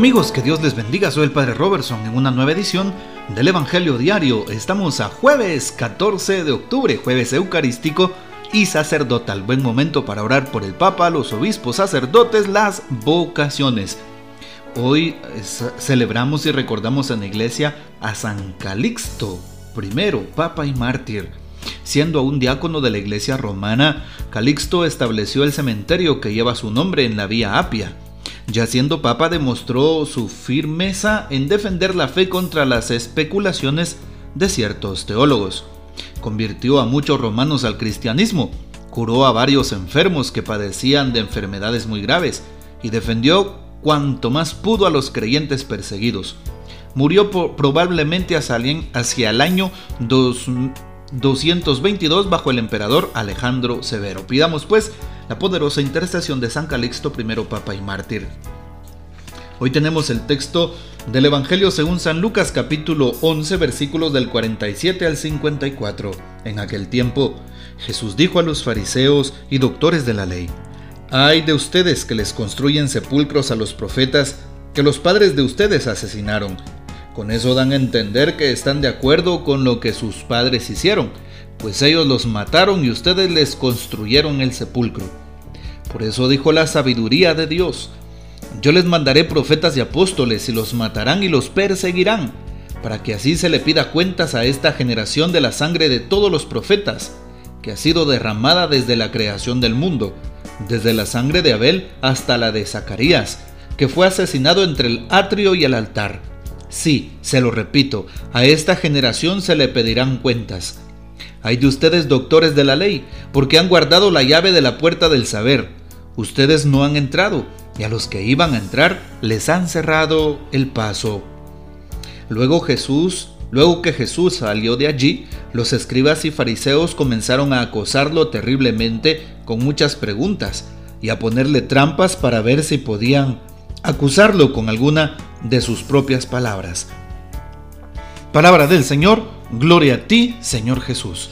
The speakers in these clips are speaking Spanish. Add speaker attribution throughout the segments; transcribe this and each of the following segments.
Speaker 1: Amigos, que Dios les bendiga, soy el Padre Robertson en una nueva edición del Evangelio Diario. Estamos a jueves 14 de octubre, jueves eucarístico y sacerdotal. Buen momento para orar por el Papa, los obispos, sacerdotes, las vocaciones. Hoy celebramos y recordamos en la iglesia a San Calixto, primero Papa y mártir. Siendo aún diácono de la iglesia romana, Calixto estableció el cementerio que lleva su nombre en la vía Apia. Ya siendo papa demostró su firmeza en defender la fe contra las especulaciones de ciertos teólogos. Convirtió a muchos romanos al cristianismo, curó a varios enfermos que padecían de enfermedades muy graves y defendió cuanto más pudo a los creyentes perseguidos. Murió probablemente hacia el año 222 bajo el emperador Alejandro Severo. Pidamos pues la poderosa intercesión de San Calixto, primero Papa y Mártir. Hoy tenemos el texto del Evangelio según San Lucas capítulo 11 versículos del 47 al 54. En aquel tiempo Jesús dijo a los fariseos y doctores de la ley, Ay de ustedes que les construyen sepulcros a los profetas que los padres de ustedes asesinaron. Con eso dan a entender que están de acuerdo con lo que sus padres hicieron pues ellos los mataron y ustedes les construyeron el sepulcro. Por eso dijo la sabiduría de Dios, yo les mandaré profetas y apóstoles y los matarán y los perseguirán, para que así se le pida cuentas a esta generación de la sangre de todos los profetas, que ha sido derramada desde la creación del mundo, desde la sangre de Abel hasta la de Zacarías, que fue asesinado entre el atrio y el altar. Sí, se lo repito, a esta generación se le pedirán cuentas. Hay de ustedes doctores de la ley, porque han guardado la llave de la puerta del saber. Ustedes no han entrado, y a los que iban a entrar les han cerrado el paso. Luego Jesús, luego que Jesús salió de allí, los escribas y fariseos comenzaron a acosarlo terriblemente con muchas preguntas y a ponerle trampas para ver si podían acusarlo con alguna de sus propias palabras. Palabra del Señor Gloria a ti, Señor Jesús.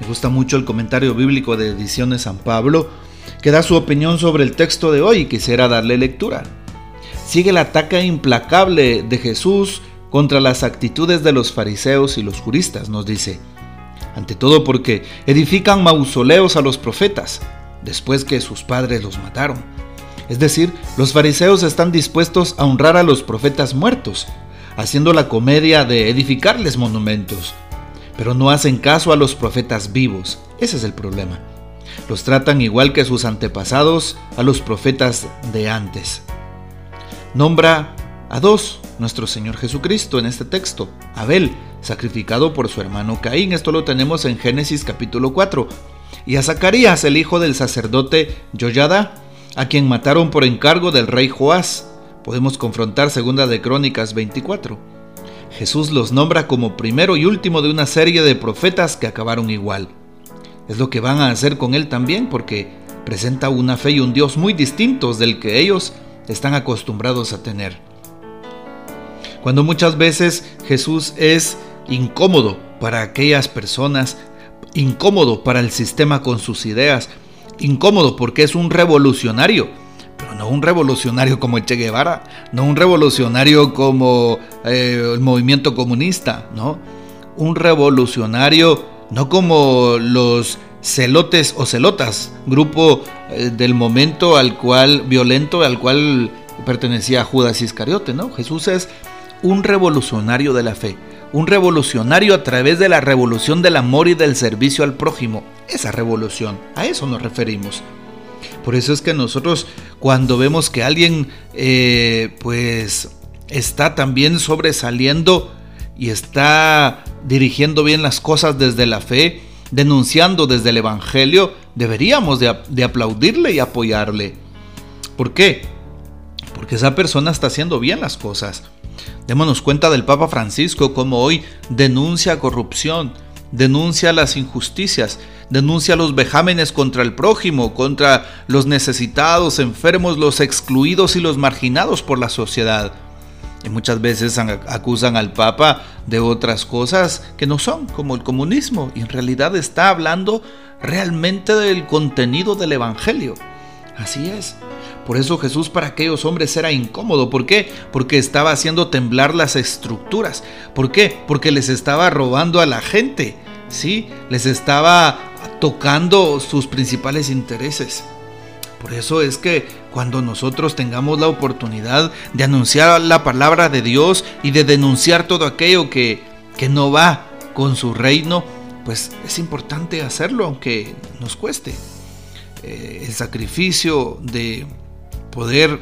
Speaker 1: Me gusta mucho el comentario bíblico de Ediciones San Pablo, que da su opinión sobre el texto de hoy y quisiera darle lectura. Sigue el ataque implacable de Jesús contra las actitudes de los fariseos y los juristas, nos dice. Ante todo porque edifican mausoleos a los profetas, después que sus padres los mataron. Es decir, los fariseos están dispuestos a honrar a los profetas muertos, haciendo la comedia de edificarles monumentos. Pero no hacen caso a los profetas vivos. Ese es el problema. Los tratan igual que sus antepasados a los profetas de antes. Nombra a dos, nuestro Señor Jesucristo en este texto. Abel, sacrificado por su hermano Caín, esto lo tenemos en Génesis capítulo 4. Y a Zacarías, el hijo del sacerdote Yoyada, a quien mataron por encargo del rey Joás podemos confrontar Segunda de Crónicas 24. Jesús los nombra como primero y último de una serie de profetas que acabaron igual. Es lo que van a hacer con él también porque presenta una fe y un Dios muy distintos del que ellos están acostumbrados a tener. Cuando muchas veces Jesús es incómodo para aquellas personas, incómodo para el sistema con sus ideas, incómodo porque es un revolucionario, no un revolucionario como el Che Guevara, no un revolucionario como eh, el movimiento comunista, ¿no? Un revolucionario no como los celotes o celotas, grupo eh, del momento al cual violento al cual pertenecía Judas Iscariote, ¿no? Jesús es un revolucionario de la fe, un revolucionario a través de la revolución del amor y del servicio al prójimo. Esa revolución, a eso nos referimos. Por eso es que nosotros cuando vemos que alguien eh, pues está también sobresaliendo y está dirigiendo bien las cosas desde la fe, denunciando desde el Evangelio, deberíamos de, de aplaudirle y apoyarle. ¿Por qué? Porque esa persona está haciendo bien las cosas. Démonos cuenta del Papa Francisco como hoy denuncia corrupción, denuncia las injusticias, denuncia los vejámenes contra el prójimo, contra los necesitados, enfermos, los excluidos y los marginados por la sociedad. Y muchas veces acusan al Papa de otras cosas que no son, como el comunismo, y en realidad está hablando realmente del contenido del Evangelio. Así es. Por eso Jesús para aquellos hombres era incómodo. ¿Por qué? Porque estaba haciendo temblar las estructuras. ¿Por qué? Porque les estaba robando a la gente. ¿Sí? Les estaba tocando sus principales intereses. Por eso es que cuando nosotros tengamos la oportunidad de anunciar la palabra de Dios y de denunciar todo aquello que, que no va con su reino, pues es importante hacerlo aunque nos cueste. Eh, el sacrificio de poder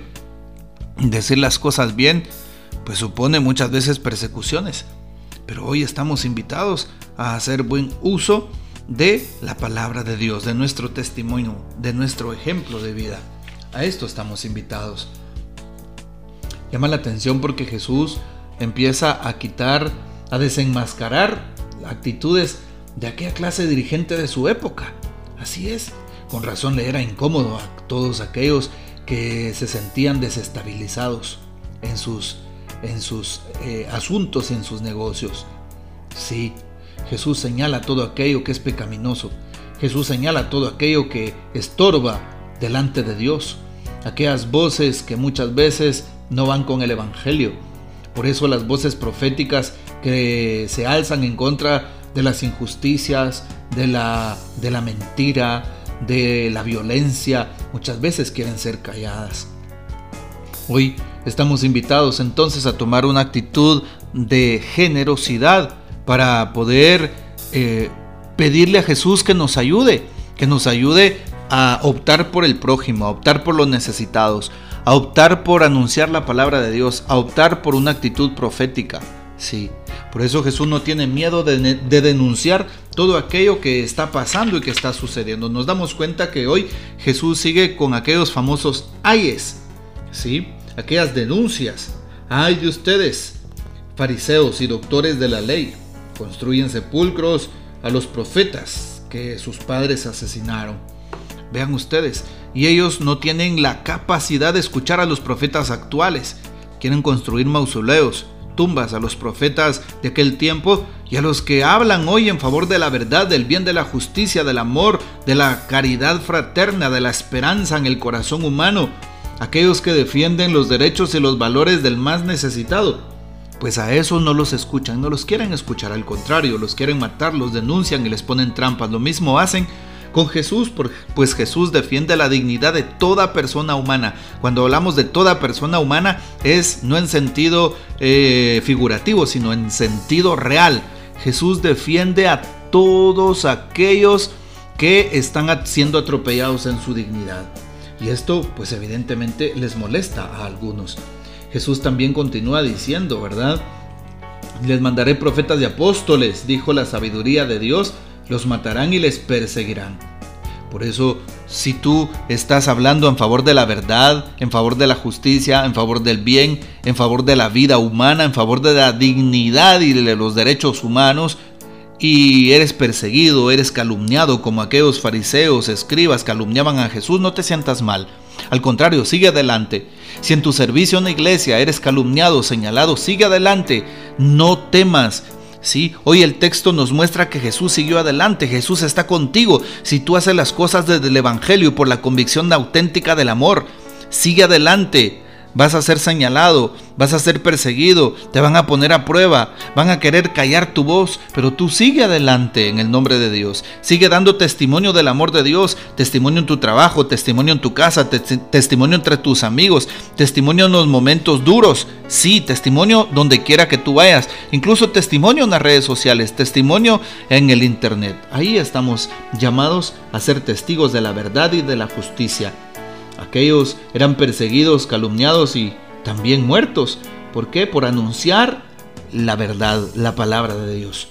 Speaker 1: decir las cosas bien, pues supone muchas veces persecuciones. Pero hoy estamos invitados a hacer buen uso de la palabra de Dios, de nuestro testimonio, de nuestro ejemplo de vida. A esto estamos invitados. Llama la atención porque Jesús empieza a quitar, a desenmascarar actitudes de aquella clase dirigente de su época. Así es, con razón le era incómodo a todos aquellos que se sentían desestabilizados en sus, en sus eh, asuntos, en sus negocios. Sí, Jesús señala todo aquello que es pecaminoso. Jesús señala todo aquello que estorba delante de Dios. Aquellas voces que muchas veces no van con el Evangelio. Por eso las voces proféticas que se alzan en contra de las injusticias, de la, de la mentira, de la violencia, muchas veces quieren ser calladas. Hoy estamos invitados entonces a tomar una actitud de generosidad para poder eh, pedirle a Jesús que nos ayude, que nos ayude a optar por el prójimo, a optar por los necesitados, a optar por anunciar la palabra de Dios, a optar por una actitud profética. Sí, por eso Jesús no tiene miedo de, de, denunciar todo aquello que está pasando y que está sucediendo. Nos damos cuenta que hoy Jesús sigue con aquellos famosos ayes, ¿sí? aquellas denuncias. Ay de ustedes, fariseos y doctores de la ley, construyen sepulcros a los profetas que sus padres asesinaron. Vean ustedes, y ellos no tienen la capacidad de escuchar a los profetas actuales. Quieren construir mausoleos, tumbas a los profetas de aquel tiempo y a los que hablan hoy en favor de la verdad, del bien, de la justicia, del amor, de la caridad fraterna, de la esperanza en el corazón humano, aquellos que defienden los derechos y los valores del más necesitado pues a esos no los escuchan, no los quieren escuchar, al contrario, los quieren matar, los denuncian y les ponen trampas. Lo mismo hacen con Jesús, pues Jesús defiende la dignidad de toda persona humana. Cuando hablamos de toda persona humana es no en sentido eh, figurativo, sino en sentido real. Jesús defiende a todos aquellos que están siendo atropellados en su dignidad. Y esto pues evidentemente les molesta a algunos. Jesús también continúa diciendo, ¿verdad? Les mandaré profetas y apóstoles, dijo la sabiduría de Dios, los matarán y les perseguirán. Por eso, si tú estás hablando en favor de la verdad, en favor de la justicia, en favor del bien, en favor de la vida humana, en favor de la dignidad y de los derechos humanos, y eres perseguido, eres calumniado como aquellos fariseos, escribas calumniaban a Jesús, no te sientas mal. Al contrario, sigue adelante. Si en tu servicio en la iglesia eres calumniado, señalado, sigue adelante. No temas. Sí, hoy el texto nos muestra que Jesús siguió adelante, Jesús está contigo. Si tú haces las cosas desde el Evangelio por la convicción auténtica del amor, sigue adelante vas a ser señalado, vas a ser perseguido, te van a poner a prueba, van a querer callar tu voz, pero tú sigue adelante en el nombre de Dios. Sigue dando testimonio del amor de Dios, testimonio en tu trabajo, testimonio en tu casa, testimonio entre tus amigos, testimonio en los momentos duros, sí, testimonio donde quiera que tú vayas, incluso testimonio en las redes sociales, testimonio en el Internet. Ahí estamos llamados a ser testigos de la verdad y de la justicia. Aquellos eran perseguidos, calumniados y también muertos. ¿Por qué? Por anunciar la verdad, la palabra de Dios.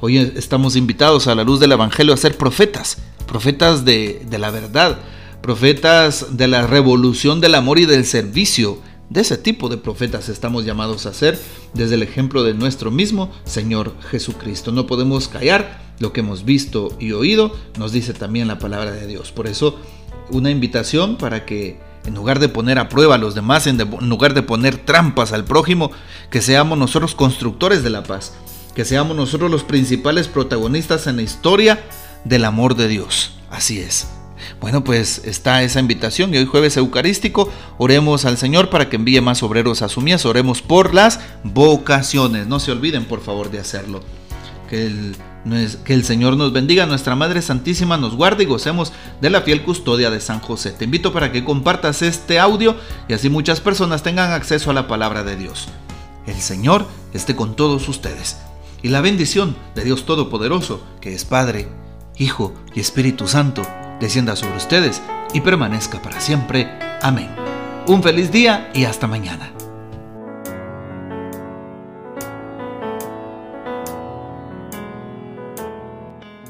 Speaker 1: Hoy estamos invitados a la luz del Evangelio a ser profetas, profetas de, de la verdad, profetas de la revolución del amor y del servicio. De ese tipo de profetas estamos llamados a ser desde el ejemplo de nuestro mismo Señor Jesucristo. No podemos callar lo que hemos visto y oído, nos dice también la palabra de Dios. Por eso una invitación para que en lugar de poner a prueba a los demás, en, lugar de poner trampas al prójimo, que seamos nosotros constructores de la paz, que seamos nosotros los principales protagonistas en la historia del amor de Dios. Así es, Bueno, pues está esa invitación y hoy jueves eucarístico oremos al Señor para que envíe más obreros a su mies, oremos por las vocaciones. No se olviden por favor de hacerlo. Que el, que el Señor nos bendiga, nuestra Madre Santísima nos guarde y gocemos de la fiel custodia de San José. Te invito para que compartas este audio y así muchas personas tengan acceso a la palabra de Dios. El Señor esté con todos ustedes y la bendición de Dios Todopoderoso, que es Padre, Hijo y Espíritu Santo, descienda sobre ustedes y permanezca para siempre. Amén. Un feliz día y hasta mañana.